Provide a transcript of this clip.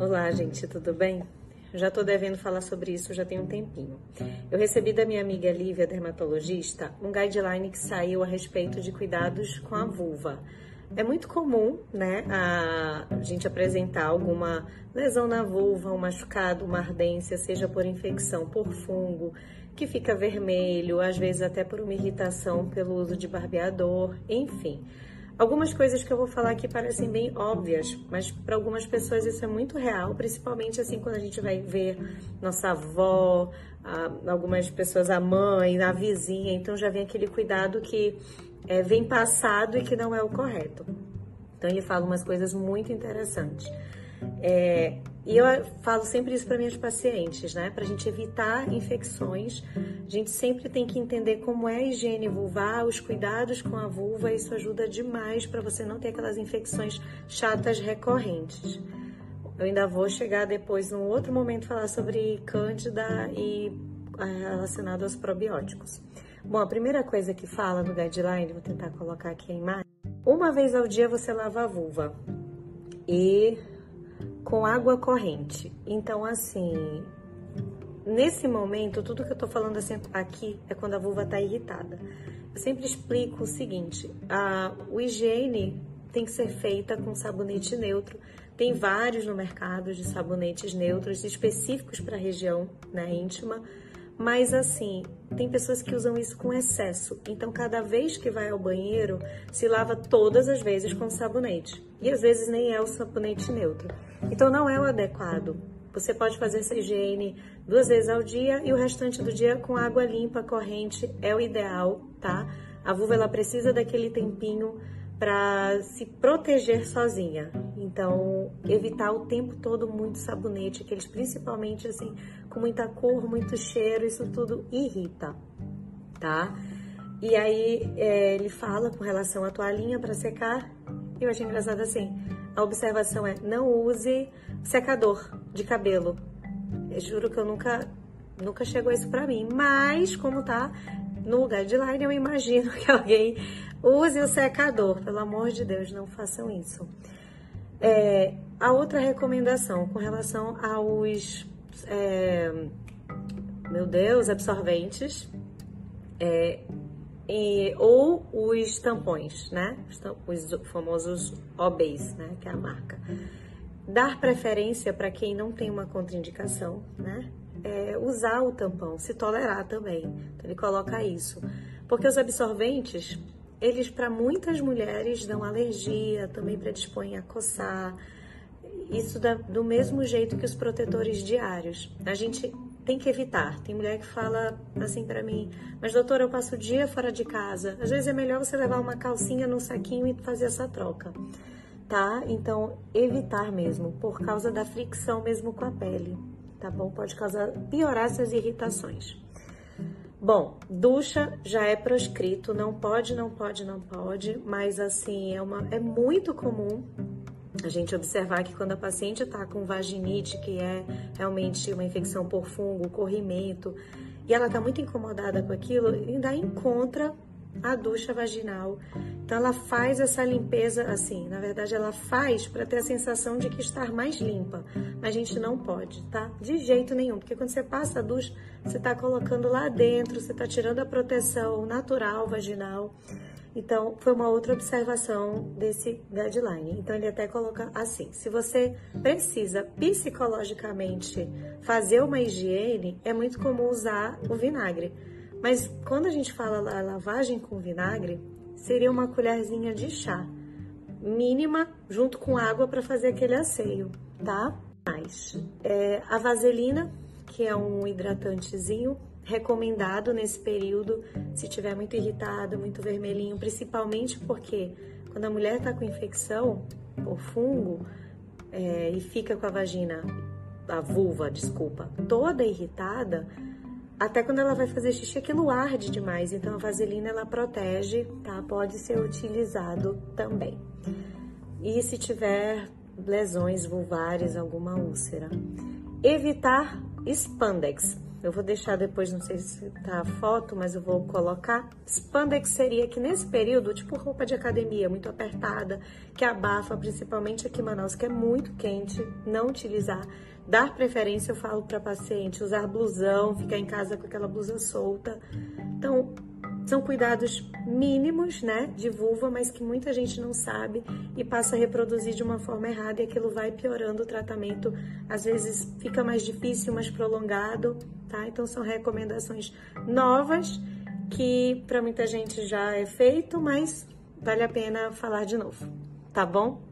Olá, gente, tudo bem? Já tô devendo falar sobre isso já tem um tempinho. Eu recebi da minha amiga Lívia, dermatologista, um guideline que saiu a respeito de cuidados com a vulva. É muito comum, né, a gente apresentar alguma lesão na vulva, um machucado, uma ardência, seja por infecção por fungo, que fica vermelho, às vezes até por uma irritação pelo uso de barbeador, enfim. Algumas coisas que eu vou falar aqui parecem bem óbvias, mas para algumas pessoas isso é muito real, principalmente assim quando a gente vai ver nossa avó, algumas pessoas, a mãe, a vizinha, então já vem aquele cuidado que é, vem passado e que não é o correto. Então ele fala umas coisas muito interessantes. É, e eu falo sempre isso para minhas pacientes, né? Para a gente evitar infecções, a gente sempre tem que entender como é a higiene vulvar, os cuidados com a vulva, isso ajuda demais para você não ter aquelas infecções chatas recorrentes. Eu ainda vou chegar depois, num outro momento, falar sobre cândida e ah, relacionado aos probióticos. Bom, a primeira coisa que fala no guideline, vou tentar colocar aqui a imagem. Uma vez ao dia você lava a vulva. E com água corrente. Então, assim, nesse momento, tudo que eu tô falando assim, aqui é quando a vulva tá irritada. Eu sempre explico o seguinte: a, o higiene tem que ser feita com sabonete neutro. Tem vários no mercado de sabonetes neutros específicos para a região né, íntima, mas assim, tem pessoas que usam isso com excesso. Então, cada vez que vai ao banheiro, se lava todas as vezes com sabonete. E às vezes nem é o sabonete neutro. Então não é o adequado. Você pode fazer essa higiene duas vezes ao dia e o restante do dia com água limpa, corrente, é o ideal, tá? A vulva ela precisa daquele tempinho para se proteger sozinha. Então, evitar o tempo todo muito sabonete, aqueles principalmente assim, com muita cor, muito cheiro, isso tudo irrita, tá? E aí é, ele fala com relação à toalhinha para secar. Eu achei engraçado assim a observação é não use secador de cabelo. Eu juro que eu nunca, nunca chegou isso para mim, mas como tá no guideline, eu imagino que alguém use o secador. Pelo amor de Deus, não façam isso. É, a outra recomendação com relação aos, é, meu Deus, absorventes, é, e, ou os tampões, né? Os famosos OBs, né? Que é a marca. Dar preferência para quem não tem uma contraindicação, né? É usar o tampão, se tolerar também. Então, ele coloca isso. Porque os absorventes, eles para muitas mulheres dão alergia, também predispõem a coçar. Isso do mesmo jeito que os protetores diários. A gente tem que evitar. Tem mulher que fala assim para mim, mas doutora, eu passo o dia fora de casa. Às vezes é melhor você levar uma calcinha no saquinho e fazer essa troca, tá? Então, evitar mesmo, por causa da fricção mesmo com a pele, tá bom? Pode causar, piorar essas irritações. Bom, ducha já é proscrito, não pode, não pode, não pode, mas assim, é, uma, é muito comum a gente observar que quando a paciente está com vaginite, que é realmente uma infecção por fungo, corrimento, e ela está muito incomodada com aquilo, ainda encontra a ducha vaginal. Então ela faz essa limpeza assim, na verdade ela faz para ter a sensação de que está mais limpa, mas a gente não pode, tá? De jeito nenhum, porque quando você passa a ducha, você está colocando lá dentro, você está tirando a proteção natural vaginal. Então, foi uma outra observação desse guideline. Então, ele até coloca assim: se você precisa psicologicamente fazer uma higiene, é muito comum usar o vinagre. Mas quando a gente fala lavagem com vinagre, seria uma colherzinha de chá mínima junto com água para fazer aquele asseio, tá? Mais é, a vaselina, que é um hidratantezinho recomendado nesse período, se tiver muito irritado, muito vermelhinho, principalmente porque quando a mulher está com infecção por fungo é, e fica com a vagina, a vulva, desculpa, toda irritada, até quando ela vai fazer xixi, aquilo arde demais. Então a vaselina ela protege, tá? Pode ser utilizado também. E se tiver lesões vulvares, alguma úlcera, evitar spandex Eu vou deixar depois, não sei se tá a foto, mas eu vou colocar. Spandex seria que nesse período, tipo roupa de academia, muito apertada, que abafa, principalmente aqui em Manaus, que é muito quente, não utilizar. Dar preferência, eu falo para paciente, usar blusão, ficar em casa com aquela blusa solta. Então, são cuidados mínimos, né, de vulva, mas que muita gente não sabe e passa a reproduzir de uma forma errada e aquilo vai piorando o tratamento. Às vezes fica mais difícil, mais prolongado, tá? Então são recomendações novas que para muita gente já é feito, mas vale a pena falar de novo, tá bom?